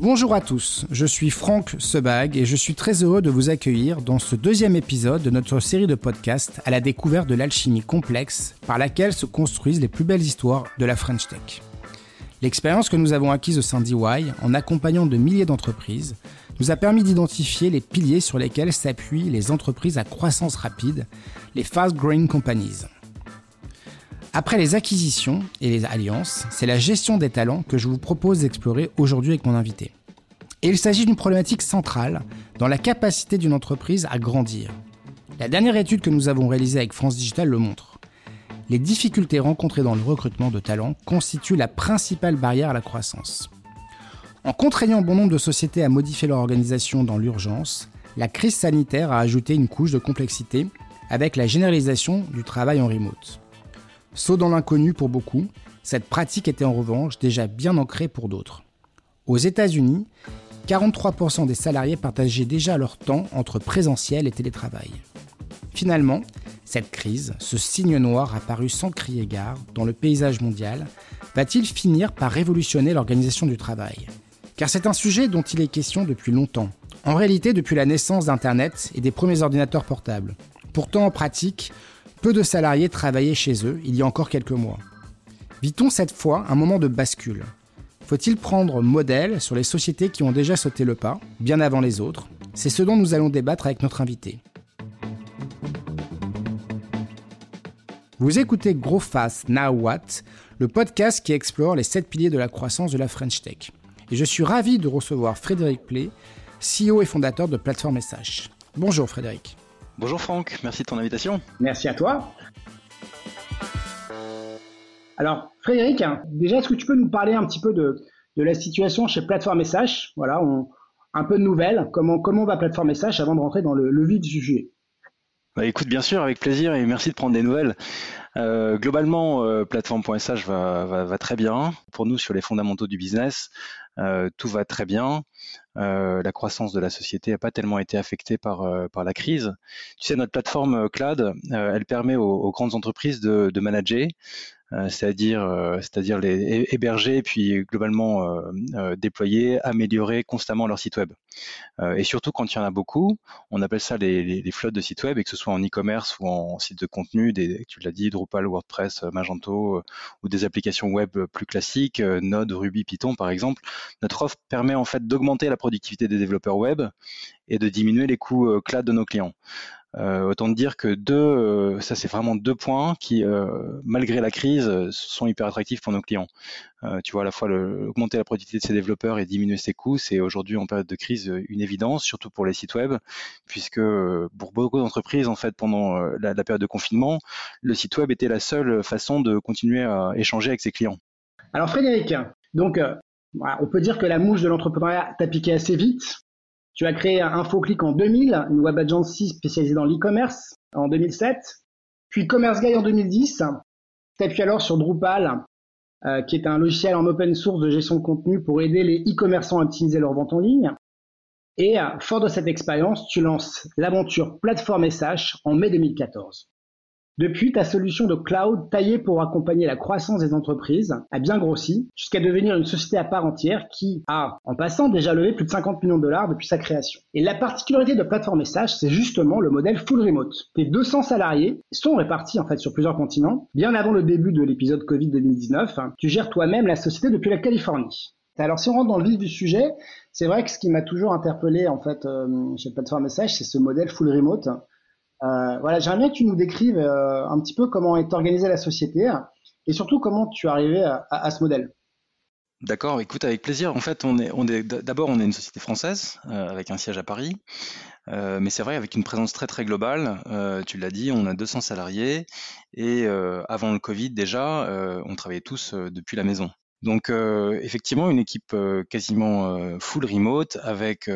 Bonjour à tous, je suis Franck Sebag et je suis très heureux de vous accueillir dans ce deuxième épisode de notre série de podcasts à la découverte de l'alchimie complexe par laquelle se construisent les plus belles histoires de la French Tech. L'expérience que nous avons acquise au sein d'EY en accompagnant de milliers d'entreprises nous a permis d'identifier les piliers sur lesquels s'appuient les entreprises à croissance rapide, les fast growing companies. Après les acquisitions et les alliances, c'est la gestion des talents que je vous propose d'explorer aujourd'hui avec mon invité. Et il s'agit d'une problématique centrale dans la capacité d'une entreprise à grandir. La dernière étude que nous avons réalisée avec France Digital le montre. Les difficultés rencontrées dans le recrutement de talents constituent la principale barrière à la croissance. En contraignant bon nombre de sociétés à modifier leur organisation dans l'urgence, la crise sanitaire a ajouté une couche de complexité avec la généralisation du travail en remote. Saut dans l'inconnu pour beaucoup, cette pratique était en revanche déjà bien ancrée pour d'autres. Aux États-Unis, 43% des salariés partageaient déjà leur temps entre présentiel et télétravail. Finalement, cette crise, ce signe noir apparu sans crier gare dans le paysage mondial, va-t-il finir par révolutionner l'organisation du travail? Car c'est un sujet dont il est question depuis longtemps. En réalité, depuis la naissance d'Internet et des premiers ordinateurs portables. Pourtant, en pratique, peu de salariés travaillaient chez eux il y a encore quelques mois. Vit-on cette fois un moment de bascule? Faut-il prendre modèle sur les sociétés qui ont déjà sauté le pas, bien avant les autres? C'est ce dont nous allons débattre avec notre invité. Vous écoutez Gros Fast Now What, le podcast qui explore les 7 piliers de la croissance de la French Tech. Et je suis ravi de recevoir Frédéric Play, CEO et fondateur de Plateforme SH. Bonjour Frédéric. Bonjour Franck, merci de ton invitation. Merci à toi. Alors Frédéric, déjà est-ce que tu peux nous parler un petit peu de, la situation chez Plateforme SH Voilà, un peu de nouvelles, comment, comment va Plateforme SH avant de rentrer dans le, vide du sujet? Bah, écoute, bien sûr, avec plaisir et merci de prendre des nouvelles. Euh, globalement, euh, plateforme.sh va, va, très bien. Pour nous, sur les fondamentaux du business, euh, tout va très bien. Euh, la croissance de la société n'a pas tellement été affectée par, euh, par la crise. Tu sais, notre plateforme cloud, elle permet aux, grandes entreprises de, de manager, c'est-à-dire c'est-à-dire les héberger puis globalement déployer, améliorer constamment leur site web. et surtout quand il y en a beaucoup, on appelle ça les, les, flottes de sites web, et que ce soit en e-commerce ou en site de contenu, des, tu l'as dit, Drupal, WordPress, Magento ou des applications web plus classiques, Node, Ruby, Python par exemple. Notre offre permet en fait d'augmenter la productivité des développeurs web et de diminuer les coûts euh, cloud de nos clients. Euh, autant dire que deux, euh, ça c'est vraiment deux points qui, malgré la crise, sont hyper attractifs pour nos clients. tu vois, à la fois le, augmenter la productivité de ses développeurs et diminuer ses coûts, c'est aujourd'hui en période de crise une évidence, surtout pour les sites web, puisque pour beaucoup d'entreprises, en fait, pendant la, la, période de confinement, le site web était la seule façon de continuer à échanger avec ses clients. Alors Frédéric, donc on peut dire que la mouche de l'entrepreneuriat t'a piqué assez vite. Tu as créé InfoClick en 2000, une web agency spécialisée dans l'e-commerce en 2007, puis Commerce Guy en 2010. T'appuies alors sur Drupal, euh, qui est un logiciel en open source de gestion de contenu pour aider les e-commerçants à optimiser leur vente en ligne. Et euh, fort de cette expérience, tu lances l'aventure Plateforme SH en mai 2014. Depuis, ta solution de cloud taillée pour accompagner la croissance des entreprises a bien grossi jusqu'à devenir une société à part entière qui a, en passant, déjà levé plus de 50 millions de dollars depuis sa création. Et la particularité de Plateforme Message, c'est justement le modèle full remote. Tes 200 salariés sont répartis en fait sur plusieurs continents. Bien avant le début de l'épisode Covid 2019, tu gères toi-même la société depuis la Californie. Alors si on rentre dans le vif du sujet, c'est vrai que ce qui m'a toujours interpellé en fait euh, chez Plateforme Message, c'est ce modèle full remote euh, voilà, j'aimerais bien que tu nous décrives euh, un petit peu comment est organisée la société et surtout comment tu es arrivé à, ce modèle. D'accord, écoute, avec plaisir. En fait, on est, d'abord on est une société française euh, avec un siège à Paris, mais c'est vrai avec une présence très très globale. tu l'as dit, on a 200 salariés et avant le Covid déjà, on travaillait tous depuis la maison. Donc euh, effectivement, une équipe euh, quasiment euh, full remote avec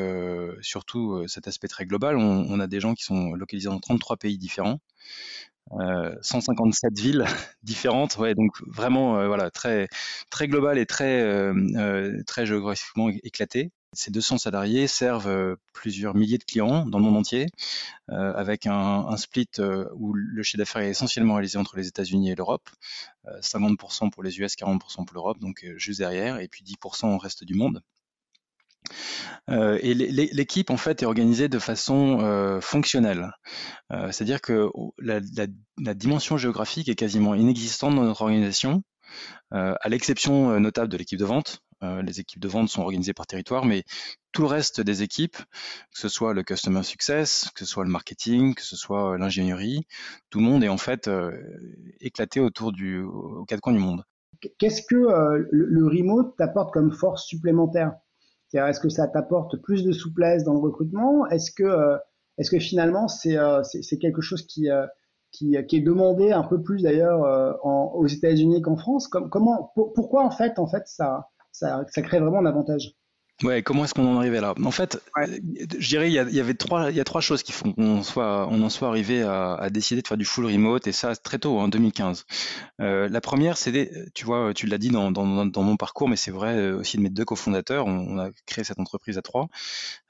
surtout cet aspect très global. On, a des gens qui sont localisés dans 33 pays différents. 157 villes différentes, ouais, donc vraiment voilà très très global et très très géographiquement éclaté. Ces 200 salariés servent euh, plusieurs milliers de clients dans le monde entier, euh, avec un, split euh, où le chiffre d'affaires est essentiellement réalisé entre les États-Unis et l'Europe, 50% pour les US, 40% pour l'Europe, donc juste derrière, et puis 10% au reste du monde. et l'équipe en fait est organisée de façon fonctionnelle, c'est-à-dire que la, la, dimension géographique est quasiment inexistante dans notre organisation, à l'exception notable de l'équipe de vente. Les équipes de vente sont organisées par territoire, mais tout le reste des équipes, que ce soit le customer success, que ce soit le marketing, que ce soit l'ingénierie, tout le monde est en fait éclaté autour du, aux quatre coins du monde. Qu'est-ce que le remote t'apporte comme force supplémentaire? Est-ce que ça t'apporte plus de souplesse dans le recrutement? Est-ce que, euh, est-ce que finalement c'est, euh, c'est, quelque chose qui, euh, qui, qui, est demandé un peu plus d'ailleurs aux États-Unis qu'en France? Comment, pourquoi en fait, en fait ça, ça, crée vraiment un avantage Ouais, comment est-ce qu'on en arrivait là? En fait, je dirais il y, y, avait trois, il y a trois choses qui font qu'on soit, on en soit arrivé à, à, décider de faire du full remote et ça très tôt, en 2015. Euh, la première, c'est, tu vois, tu l'as dit dans, dans, dans, mon parcours, mais c'est vrai euh, aussi de mes deux cofondateurs. On, on, a créé cette entreprise à trois.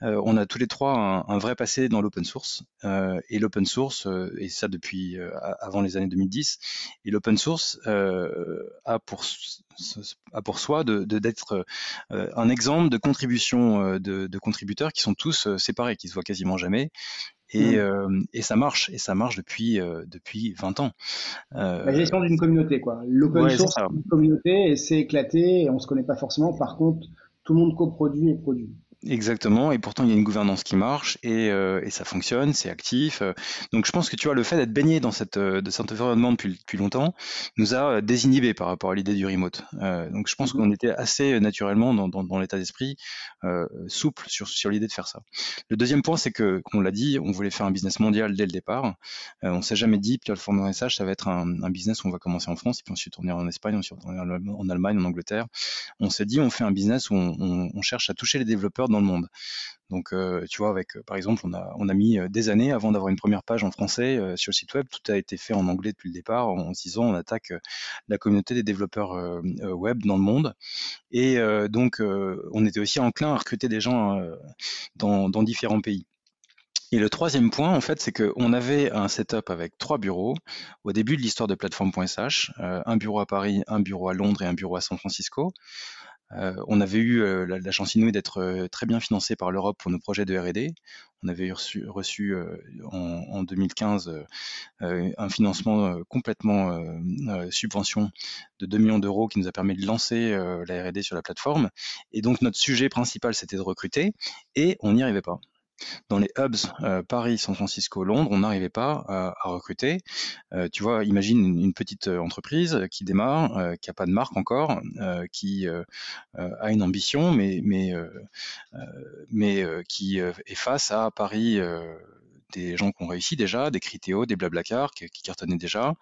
Euh, on a tous les trois un, un vrai passé dans l'open source euh, et l'open source et ça depuis avant les années 2010. Et l'open source a pour a pour soi de, d'être un exemple de contribution euh, de, contributeurs qui sont tous euh, séparés, qui se voient quasiment jamais. Et, mmh. euh, et, ça marche, et ça marche depuis, depuis 20 ans. La gestion d'une communauté, quoi. L'open source, c'est une communauté, et c'est éclaté, et on se connaît pas forcément. Par contre, tout le monde coproduit et produit. Exactement, et pourtant il y a une gouvernance qui marche et, euh, et ça fonctionne, c'est actif. Euh. Donc je pense que tu vois le fait d'être baigné dans cette euh, de cet environnement depuis, depuis longtemps nous a désinhibé par rapport à l'idée du remote. donc je pense mmh qu'on était assez naturellement dans, dans, dans l'état d'esprit souple sur, sur l'idée de faire ça. Le deuxième point, c'est que, comme on l'a dit, on voulait faire un business mondial dès le départ. on s'est jamais dit, plateforme de message, ça va être un, un, business où on va commencer en France, et puis ensuite tourner en Espagne, ensuite tourner en Allemagne, en Angleterre. On s'est dit, on fait un business où on, on, on cherche à toucher les développeurs dans le monde. Donc, euh, tu vois, avec, euh, par exemple, on a, mis euh, des années avant d'avoir une première page en français sur le site web. Tout a été fait en anglais depuis le départ, en se disant on attaque la communauté des développeurs web dans le monde. Et donc, on était aussi enclin à recruter des gens dans, différents pays. Et le troisième point, en fait, c'est qu'on avait un setup avec trois bureaux au début de l'histoire de plateforme.sh, un bureau à Paris, un bureau à Londres et un bureau à San Francisco. Euh, on avait eu euh, la, chance inouïe d'être euh, très bien financé par l'Europe pour nos projets de R&D. On avait reçu, reçu en, 2015 un financement complètement subvention de 2 millions d'euros qui nous a permis de lancer la R&D sur la plateforme. Et donc notre sujet principal, c'était de recruter, et on n'y arrivait pas dans les hubs euh, Paris, San Francisco, Londres, on n'arrivait pas à, recruter. Euh, tu vois, imagine une, petite euh, entreprise qui démarre, qui n'a pas de marque encore, qui a une ambition, mais mais mais qui est face à Paris des gens qui ont réussi déjà, des Criteo, des Blablacar qui, cartonnaient déjà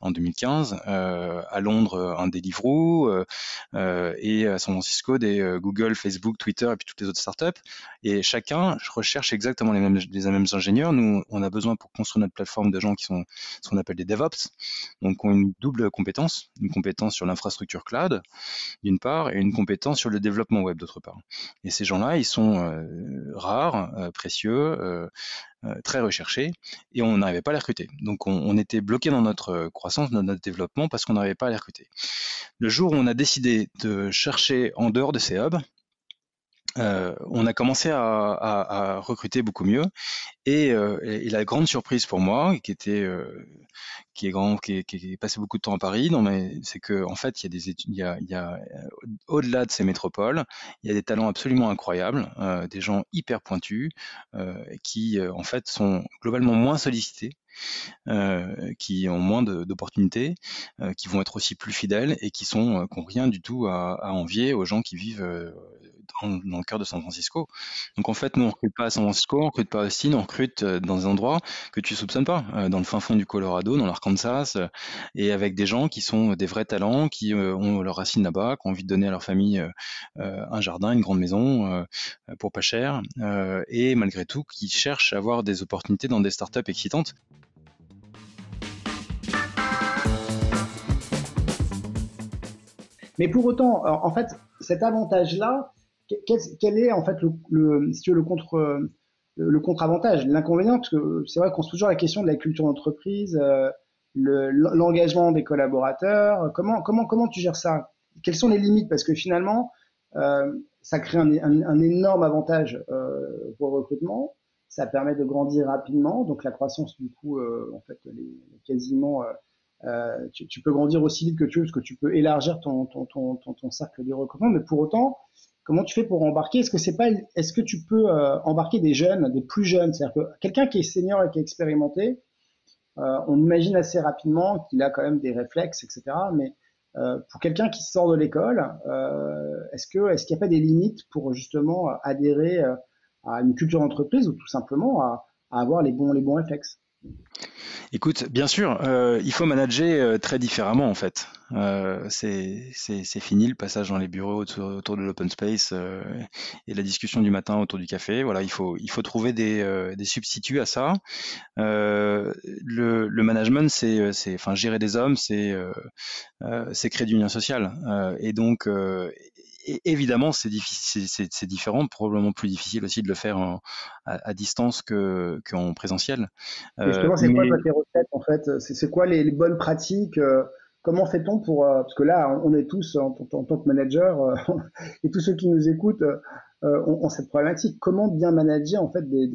en 2015, euh, à Londres un Deliveroo euh, euh, et à San Francisco des euh, Google, Facebook, Twitter et puis toutes les autres startups. Et chacun recherche exactement les mêmes, les mêmes ingénieurs. Nous, on a besoin pour construire notre plateforme de gens qui sont ce qu'on appelle des DevOps, donc ont une double compétence, une compétence sur l'infrastructure cloud d'une part et une compétence sur le développement web d'autre part. Et ces gens-là, ils sont euh, rares, euh, précieux, euh, très recherchés et on n'arrivait pas à les recruter. Donc on, était bloqué dans notre euh, croissance, dans notre développement parce qu'on n'arrivait pas à les recruter. Le jour où on a décidé de chercher en dehors de ces hubs, euh, on a commencé à, recruter beaucoup mieux. Et, la grande surprise pour moi, qui était, qui est grand, qui est, passé beaucoup de temps à Paris, c'est que en fait, il y a des il y a, il y a au-delà de ces métropoles, il y a des talents absolument incroyables, des gens hyper pointus, qui en fait sont globalement moins sollicités euh, qui ont moins d'opportunités, euh, qui vont être aussi plus fidèles et qui sont euh, qui n'ont rien du tout à, à, envier aux gens qui vivent dans, le cœur de San Francisco. Donc en fait, nous on recrute pas à San Francisco, on recrute pas à Austin, on recrute dans des endroits que tu soupçonnes pas, dans le fin fond du Colorado, dans l'Arkansas, et avec des gens qui sont des vrais talents, qui ont leurs racines là-bas, qui ont envie de donner à leur famille un jardin, une grande maison pour pas cher, et malgré tout qui cherchent à avoir des opportunités dans des startups excitantes. Mais pour autant, en fait, cet avantage-là, quel, est en fait le, si tu veux, le contre le contre-avantage, l'inconvénient, parce que c'est vrai qu'on se pose toujours la question de la culture d'entreprise, euh, l'engagement des collaborateurs. Comment comment comment tu gères ça? Quelles sont les limites? Parce que finalement, euh, ça crée un, un, énorme avantage euh, pour le recrutement. Ça permet de grandir rapidement. Donc la croissance, du coup, euh, en fait, quasiment, tu, tu, peux grandir aussi vite que tu veux, parce que tu peux élargir ton, ton, ton, ton, cercle de recrutement. Mais pour autant, comment tu fais pour embarquer? Est-ce que c'est pas, est-ce que tu peux embarquer des jeunes, des plus jeunes? C'est-à-dire que quelqu'un qui est senior et qui est expérimenté, on imagine assez rapidement qu'il a quand même des réflexes, etc. Mais euh, pour quelqu'un qui sort de l'école, euh, est-ce que est-ce qu'il n'y a pas des limites pour justement adhérer euh, à une culture d'entreprise ou tout simplement à, à avoir les bons les bons réflexes? Écoute, bien sûr, euh, il faut manager euh, très différemment en fait. Euh, c'est fini le passage dans les bureaux autour, de l'open space euh, et la discussion du matin autour du café. Voilà, il faut, il faut trouver des, euh, des substituts à ça. Le, le, management, c'est, enfin, gérer des hommes, c'est, c'est créer du lien social. et donc, évidemment, c'est c'est différent, probablement plus difficile aussi de le faire à, distance que qu'en présentiel. justement, c'est quoi tes recettes en fait? C'est quoi les, bonnes pratiques euh, Comment fait-on pour euh, parce que là, on est tous en, tant que manager euh, et tous ceux qui nous écoutent ont, cette problématique. Comment bien manager en fait des,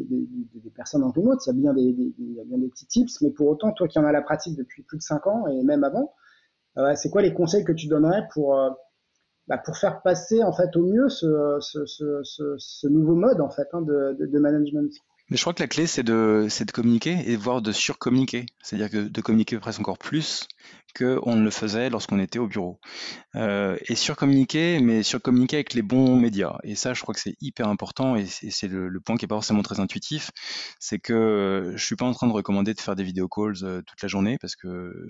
personnes en remote Il y a bien des, il y a bien des petits tips, mais pour autant, toi qui en as la pratique depuis plus de cinq ans et même avant, c'est quoi les conseils que tu donnerais pour bah, pour faire passer en fait au mieux ce, ce, nouveau mode en fait hein, de, de, de, management. Mais je crois que la clé c'est de, de communiquer et voire de surcommuniquer, c'est-à-dire que de communiquer presque encore plus qu'on ne le faisait lorsqu'on était au bureau. Euh, et surcommuniquer, mais surcommuniquer avec les bons médias. Et ça, je crois que c'est hyper important et c'est le, point qui est pas forcément très intuitif. C'est que euh, je suis pas en train de recommander de faire des vidéo calls euh, toute la journée parce que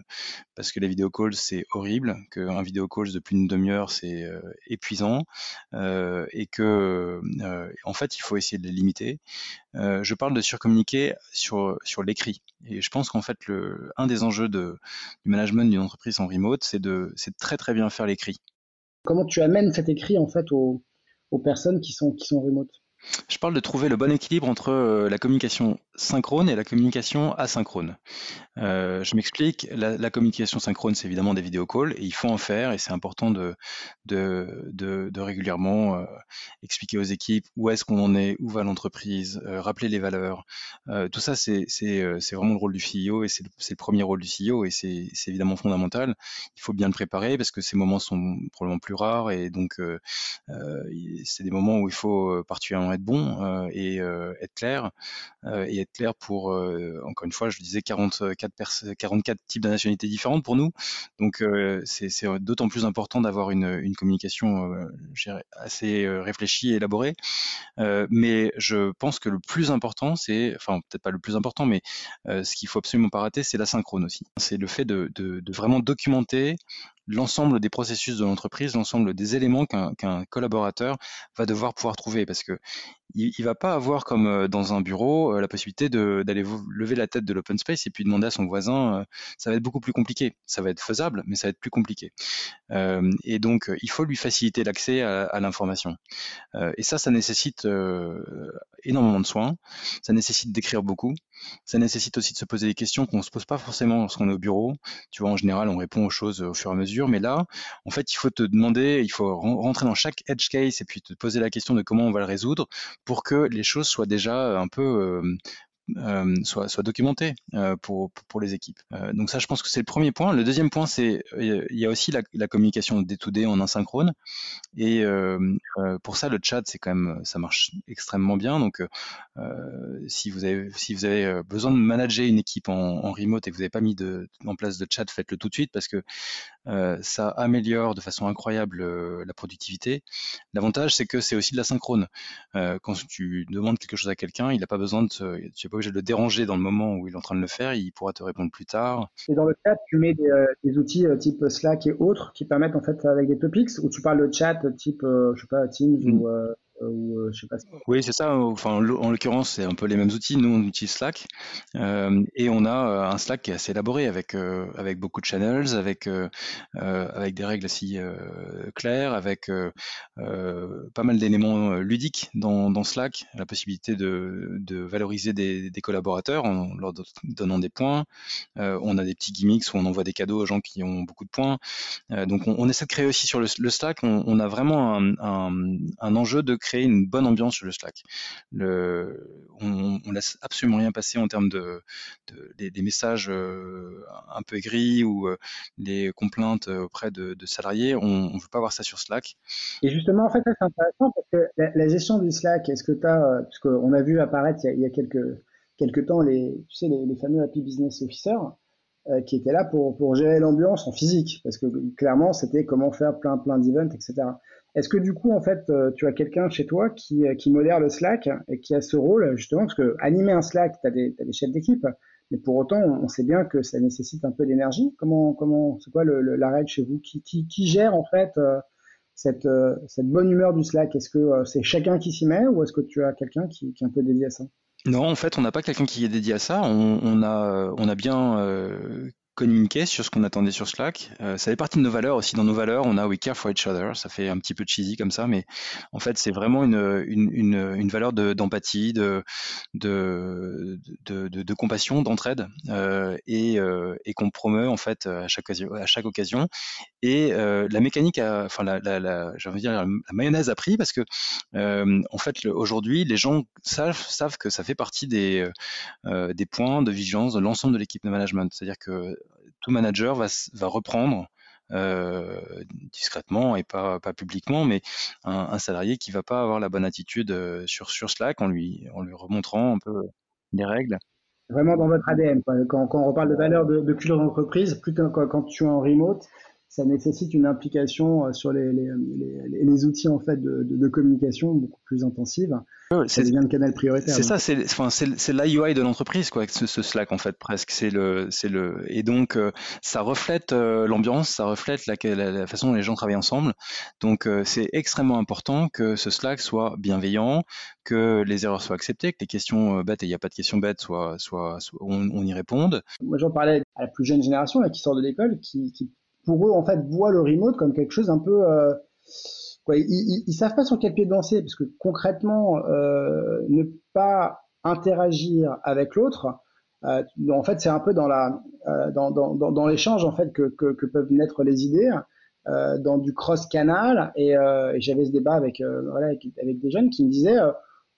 parce que les vidéo calls c'est horrible, qu'un vidéo calls de plus d'une demi-heure c'est épuisant et que en fait il faut essayer de les limiter. je parle de surcommuniquer sur sur l'écrit. Et je pense qu'en fait le un des enjeux de, du management d'une entreprise en remote, c'est de, très très bien faire l'écrit. Comment tu amènes cet écrit en fait aux, aux personnes qui sont, qui sont remote? Je parle de trouver le bon équilibre entre euh, la communication synchrone et la communication asynchrone. Euh, je m'explique, la, communication synchrone, c'est évidemment des vidéo calls, et il faut en faire, et c'est important de, régulièrement euh, expliquer aux équipes où est-ce qu'on en est, où va l'entreprise, rappeler les valeurs. tout ça, c'est vraiment le rôle du CEO, et c'est le, premier rôle du CEO, et c'est évidemment fondamental. Il faut bien le préparer, parce que ces moments sont probablement plus rares, et donc c'est des moments où il faut particulièrement être bon euh, et euh, être clair euh, et être clair pour encore une fois je disais 44 44 types de nationalités différentes pour nous. Donc c'est d'autant plus important d'avoir une, communication assez réfléchie et élaborée. Mais je pense que le plus important c'est enfin peut-être pas le plus important mais ce qu'il faut absolument pas rater c'est la synchrone aussi. C'est le fait de vraiment documenter l'ensemble des processus de l'entreprise, l'ensemble des éléments qu'un collaborateur va devoir pouvoir trouver, parce que il, il va pas avoir comme euh, dans un bureau euh, la possibilité d'aller lever la tête de l'open space et puis demander à son voisin. Euh, ça va être beaucoup plus compliqué. Ça va être faisable, mais ça va être plus compliqué. et donc, il faut lui faciliter l'accès à, à l'information. et ça, ça nécessite énormément de soins. Ça nécessite d'écrire beaucoup. Ça nécessite aussi de se poser des questions qu'on se pose pas forcément lorsqu'on est au bureau. Tu vois, en général, on répond aux choses au fur et à mesure, mais là, en fait, il faut te demander, il faut rentrer dans chaque edge case et puis te poser la question de comment on va le résoudre pour que les choses soient déjà un peu euh, euh, euh, pour, pour les équipes. Euh, donc ça, je pense que c'est le premier point. Le deuxième point, c'est il y a aussi la, communication day-to-day en asynchrone. Et euh, euh, pour ça, le chat, c'est quand même, ça marche extrêmement bien. Donc, si vous avez si vous avez besoin de manager une équipe en, remote et que vous n'avez pas mis en place de chat, faites-le tout de suite parce que ça améliore de façon incroyable la productivité. L'avantage, c'est que c'est aussi de la synchrone. quand tu demandes quelque chose à quelqu'un, il n'a pas besoin de, tu pas obligé de le déranger dans le moment où il est en train de le faire, il pourra te répondre plus tard. Et dans le chat, tu mets des, euh, outils euh, type Slack et autres qui permettent en fait avec des topics où tu parles de chat type, euh, je sais pas, Teams ou mm. ou sais pas. Oui, c'est ça. En l'occurrence, c'est un peu les mêmes outils. Nous, on utilise Slack et on a un Slack qui est assez élaboré avec beaucoup de channels, avec des règles assez claires, avec pas mal d'éléments ludiques dans, Slack, la possibilité de, valoriser des, collaborateurs en leur donnant des points. on a des petits gimmicks où on envoie des cadeaux aux gens qui ont beaucoup de points. donc, on, essaie de créer aussi sur le, Slack. On, a vraiment un, un enjeu de créer une bonne ambiance sur le Slack. On, on laisse absolument rien passer en termes de, de des, messages euh, un peu aigris ou euh, des complaintes auprès de, salariés. On ne veut pas voir ça sur Slack. Et justement, en fait, c'est intéressant parce que la, gestion du Slack, est-ce que tu as, euh, parce a vu apparaître il y a, il y a quelques, quelques temps les, tu sais, les, les fameux Happy Business Officers, euh, qui étaient là pour, pour gérer l'ambiance en physique, parce que clairement, c'était comment faire plein, plein d'events, etc. Est-ce que du coup, en fait, euh, tu as quelqu'un chez toi qui, euh, qui modère le Slack et qui a ce rôle, justement, parce que animer un Slack, tu as, des, des chefs d'équipe, mais pour autant, on sait bien que ça nécessite un peu d'énergie. Comment, comment, c'est quoi le, le, la règle chez vous? Qui, qui, qui, gère en fait cette, cette bonne humeur du Slack? Est-ce que c'est chacun qui s'y met ou est-ce que tu as quelqu'un qui, qui est un peu dédié à ça? Non, en fait, on n'a pas quelqu'un qui est dédié à ça. On, a, on a bien euh, communiquer sur ce qu'on attendait sur Slack. Euh, ça fait partie de nos valeurs aussi. Dans nos valeurs, on a We care for each other. Ça fait un petit peu cheesy comme ça, mais en fait, c'est vraiment une, une, une, valeur d'empathie, de, de, de, compassion, d'entraide, euh, et, euh, et qu'on promeut en fait à chaque, à chaque occasion. Et la mécanique, a, enfin la, la, la, dire, la, mayonnaise a pris parce que en fait aujourd'hui, les gens savent, savent que ça fait partie des, des points de vigilance de l'ensemble de l'équipe de management. C'est-à-dire que tout manager va, va reprendre euh, discrètement et pas, pas publiquement, mais un, salarié qui va pas avoir la bonne attitude euh, sur, sur Slack en lui, en lui remontrant un peu les règles. Vraiment dans votre ADN. Quand, on reparle de valeur de, de culture d'entreprise, plutôt quand, quand tu es en remote, ça nécessite une implication euh, sur les, les, les, les outils en fait de, de, de, communication beaucoup plus intensive. Ça devient le canal prioritaire. C'est ça, c'est enfin, de l'entreprise quoi, ce, ce, Slack en fait presque. C'est le c'est le et donc euh, ça reflète euh, l'ambiance, ça reflète la, la, la, façon dont les gens travaillent ensemble. Donc euh, c'est extrêmement important que ce Slack soit bienveillant, que les erreurs soient acceptées, que les questions bêtes et il n'y a pas de questions bêtes soit, soit on, on, y réponde. Moi j'en parlais à la plus jeune génération là, qui sort de l'école, qui, qui pour eux, en fait, voient le remote comme quelque chose un peu... Euh, quoi, ils, ils, ils, savent pas sur quel pied danser, parce que concrètement, euh, ne pas interagir avec l'autre, euh, en fait, c'est un peu dans la euh, dans, dans, dans, dans l'échange en fait que, que, que, peuvent naître les idées, euh, dans du cross canal. Et, euh, et j'avais ce débat avec voilà avec, des jeunes qui me disaient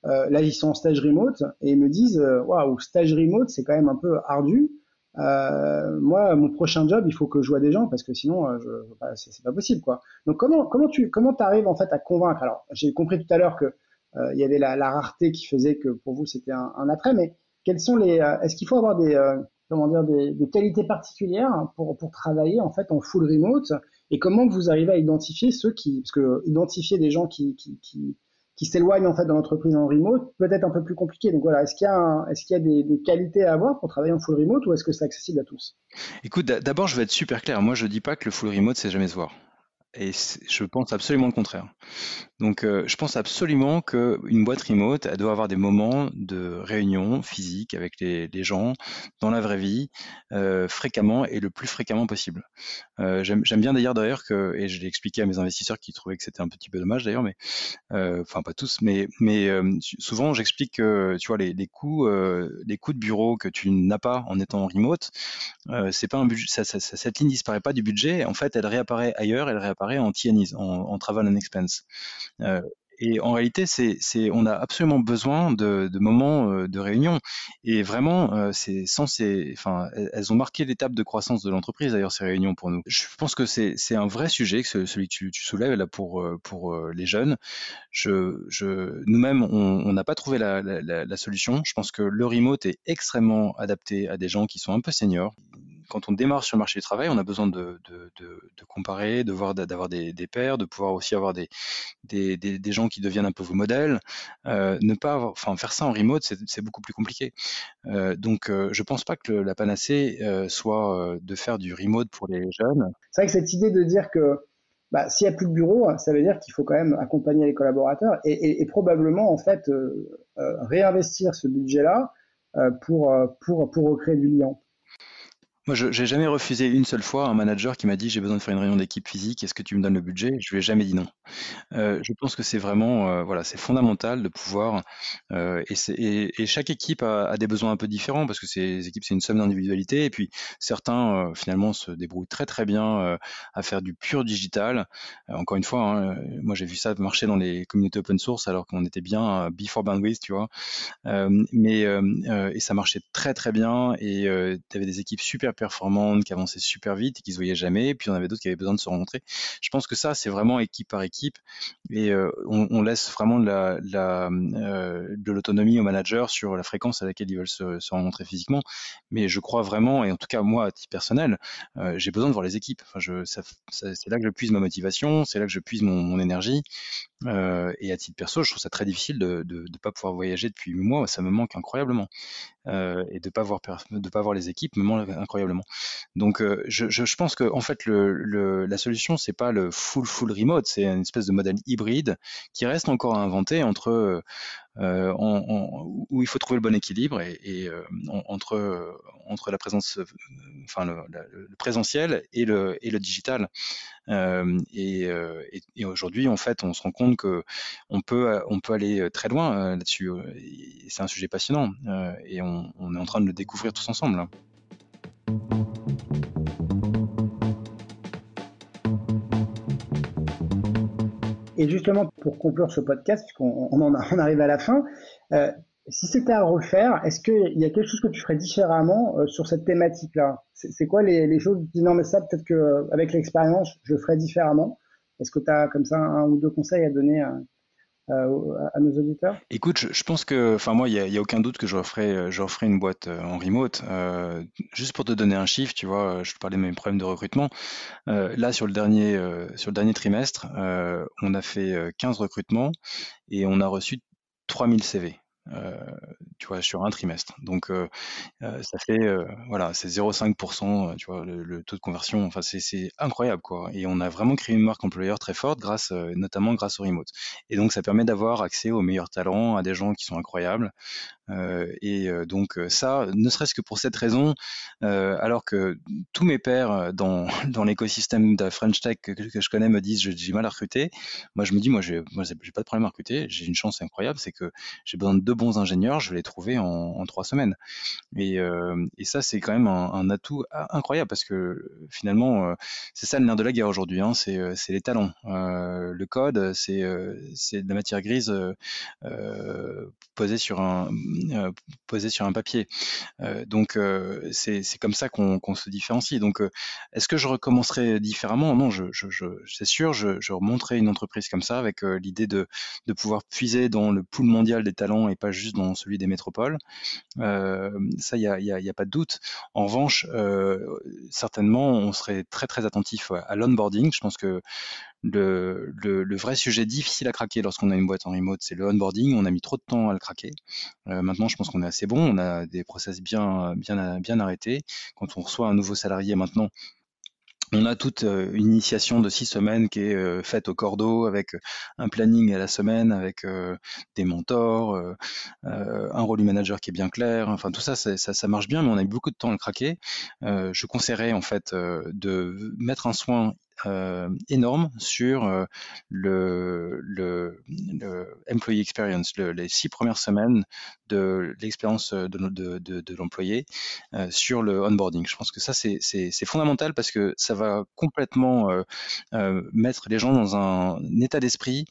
là ils sont en stage remote et ils me disent waouh stage remote c'est quand même un peu ardu. Euh, moi, mon prochain job, il faut que je vois des gens parce que sinon, euh, je, bah, c'est pas possible, quoi. Donc, comment comment tu comment t'arrives en fait à convaincre? Alors, j'ai compris tout à l'heure que euh, il y avait la, la, rareté qui faisait que pour vous c'était un, un, attrait, mais quels sont les euh, Est-ce qu'il faut avoir des comment dire des, des, qualités particulières pour pour travailler en fait en full remote? Et comment vous arrivez à identifier ceux qui parce que identifier des gens qui qui, qui qui s'éloignent en fait de l'entreprise en remote, peut-être un peu plus compliqué. Donc voilà, est-ce qu'il y a, des, qualités à avoir pour travailler en full remote ou est-ce que c'est accessible à tous? Écoute, d'abord je vais être super clair. Moi, je dis pas que le full remote c'est jamais se voir. Et je pense absolument le contraire. Donc, euh, je pense absolument qu'une boîte remote, elle doit avoir des moments de réunion physique avec les, gens dans la vraie vie, euh, fréquemment et le plus fréquemment possible. Euh, J'aime bien d'ailleurs que, et je l'ai expliqué à mes investisseurs qui trouvaient que c'était un petit peu dommage d'ailleurs, mais enfin pas tous, mais souvent j'explique que tu vois les, les coûts les coûts de bureau que tu n'as pas en étant remote, c'est pas un budget, cette ligne disparaît pas du budget. En fait, elle réapparaît ailleurs, elle réapparaît en TNIs, en, travel and expense. Euh, et en réalité, c'est, on a absolument besoin de, de moments euh, de réunion. Et vraiment, euh, c'est sans ces, enfin, elles ont marqué l'étape de croissance de l'entreprise d'ailleurs ces réunions pour nous. Je pense que c'est, un vrai sujet, que celui que tu, soulèves pour pour les jeunes. Je, je, nous-mêmes, on n'a pas trouvé la, solution. Je pense que le remote est extrêmement adapté à des gens qui sont un peu seniors quand on démarre sur le marché du travail, on a besoin de, comparer, de voir, d'avoir des, pairs, de pouvoir aussi avoir des, gens qui deviennent un peu vos modèles. Euh, ne pas, enfin, faire ça en remote, c'est beaucoup plus compliqué. Euh, donc, euh, je pense pas que la panacée soit de faire du remote pour les jeunes. C'est vrai que cette idée de dire que bah, s'il n'y a plus de bureau, ça veut dire qu'il faut quand même accompagner les collaborateurs et, probablement en fait réinvestir ce budget-là pour recréer du lien. Moi, je n'ai jamais refusé une seule fois un manager qui m'a dit j'ai besoin de faire une réunion d'équipe physique, est-ce que tu me donnes le budget? Je lui ai jamais dit non. Euh, je pense que c'est vraiment, euh, voilà, c'est fondamental de pouvoir, euh, et, et, chaque équipe a, a, des besoins un peu différents parce que ces équipes c'est une somme d'individualité et puis certains finalement se débrouillent très très bien à faire du pur digital. encore une fois, hein, moi j'ai vu ça marcher dans les communautés open source alors qu'on était bien before bandwidth, tu vois. mais et ça marchait très très bien et tu avais des équipes super performantes, qui avançaient super vite et qui se voyaient jamais. Et puis on avait d'autres qui avaient besoin de se rencontrer. Je pense que ça, c'est vraiment équipe par équipe et euh, on, laisse vraiment de euh, l'autonomie aux managers sur la fréquence à laquelle ils veulent se, rencontrer physiquement. Mais je crois vraiment, et en tout cas moi, à titre personnel, euh, j'ai besoin de voir les équipes. C'est là que je puise ma motivation, c'est là que je puise mon, énergie. et à titre perso, je trouve ça très difficile de ne pas pouvoir voyager depuis huit mois. Ça me manque incroyablement. et de pas voir pas voir les équipes me manque incroyablement. Donc je, je, pense que en fait la solution c'est pas le full full remote, c'est une espèce de modèle hybride qui reste encore à inventer entre euh, où il faut trouver le bon équilibre et, euh, entre entre la présence, enfin le, présentiel et le et le digital. Euh, et, aujourd'hui, en fait, on se rend compte que on peut on peut aller très loin là-dessus. C'est un sujet passionnant et on, on, est en train de le découvrir tous ensemble. Et justement, pour conclure ce podcast, puisqu'on on, on arrive à la fin, euh, si c'était à refaire, est-ce qu'il y a quelque chose que tu ferais différemment euh, sur cette thématique-là? C'est quoi les, les choses dis non, mais ça, peut-être qu'avec l'expérience, je ferais différemment? Est-ce que tu as comme ça un ou deux conseils à donner euh, à nos auditeurs? Écoute, je, pense que, enfin moi, il n'y a, aucun doute que je referai, je referai une boîte euh, en remote. Euh, juste pour te donner un chiffre, tu vois, je te parlais de mes problèmes de recrutement. là, sur le dernier, sur le dernier trimestre, on a fait 15 recrutements et on a reçu 3000 CV. Euh, tu vois, sur un trimestre. Donc, euh, euh, ça fait, voilà, c'est 0,5%, tu vois, le, taux de conversion. Enfin, c'est incroyable, quoi. Et on a vraiment créé une marque employeur très forte, grâce, notamment grâce au remote. Et donc, ça permet d'avoir accès aux meilleurs talents, à des gens qui sont incroyables. Et donc, ça, ne serait-ce que pour cette raison, alors que tous mes pairs dans, l'écosystème de French Tech que, je connais me disent j'ai mal à recruter, moi, je me dis, moi, j'ai pas de problème à recruter. J'ai une chance incroyable, c'est que j'ai besoin de deux bons ingénieurs, je vais les trouver en, trois semaines. Et, euh, ça, c'est quand même un, atout incroyable parce que finalement, euh, c'est ça le nerf de la guerre aujourd'hui, hein, c'est euh, les talents. le code, c'est de la matière grise posée sur un posée sur un papier. donc c'est comme ça qu'on se différencie. Donc est-ce que je recommencerai différemment? Non, je, je, je c'est sûr, je, je remonterai une entreprise comme ça avec l'idée de, de pouvoir puiser dans le pool mondial des talents et pas juste dans celui des métropoles. Euh, ça, il n'y a, y a, y a, pas de doute. En revanche, euh, certainement, on serait très très attentif à l'onboarding. Je pense que le, vrai sujet difficile à craquer lorsqu'on a une boîte en remote, c'est le onboarding. On a mis trop de temps à le craquer. Euh, maintenant, je pense qu'on est assez bon. On a des process bien, bien, bien arrêtés. Quand on reçoit un nouveau salarié maintenant, on a toute euh, une initiation de six semaines qui est euh, faite au cordeau avec un planning à la semaine, avec des mentors, un rôle du manager qui est bien clair. Enfin, tout ça, ça, ça, marche bien, mais on a eu beaucoup de temps à le craquer. je conseillerais en fait de mettre un soin euh, énorme sur euh, le, employee experience, les six premières semaines de l'expérience de, de l'employé euh, sur le onboarding. Je pense que ça, c'est fondamental parce que ça va complètement mettre les gens dans un, état d'esprit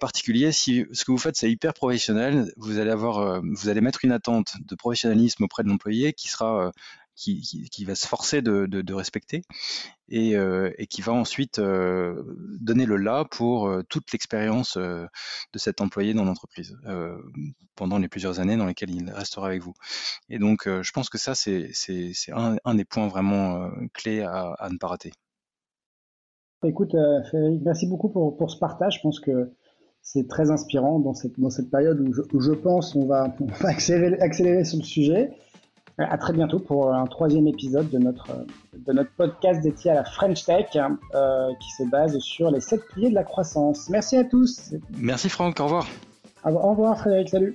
particulier. Si ce que vous faites, c'est hyper professionnel, vous allez avoir, vous allez mettre une attente de professionnalisme auprès de l'employé qui sera qui, va se forcer de, respecter et, euh, et, qui va ensuite euh, donner le là pour euh, toute l'expérience de cet employé dans l'entreprise pendant les plusieurs années dans lesquelles il restera avec vous. Et donc, je pense que ça, c'est un, des points vraiment clés à, ne pas rater. Écoute, Frédéric, merci beaucoup pour, ce partage. Je pense que c'est très inspirant dans cette, période où je, pense on va accélérer, accélérer sur le sujet. À très bientôt pour un troisième épisode de notre, de notre podcast dédié à la French Tech euh, qui se base sur les sept piliers de la croissance. Merci à tous. Merci Franck, au revoir. Au revoir Frédéric, salut.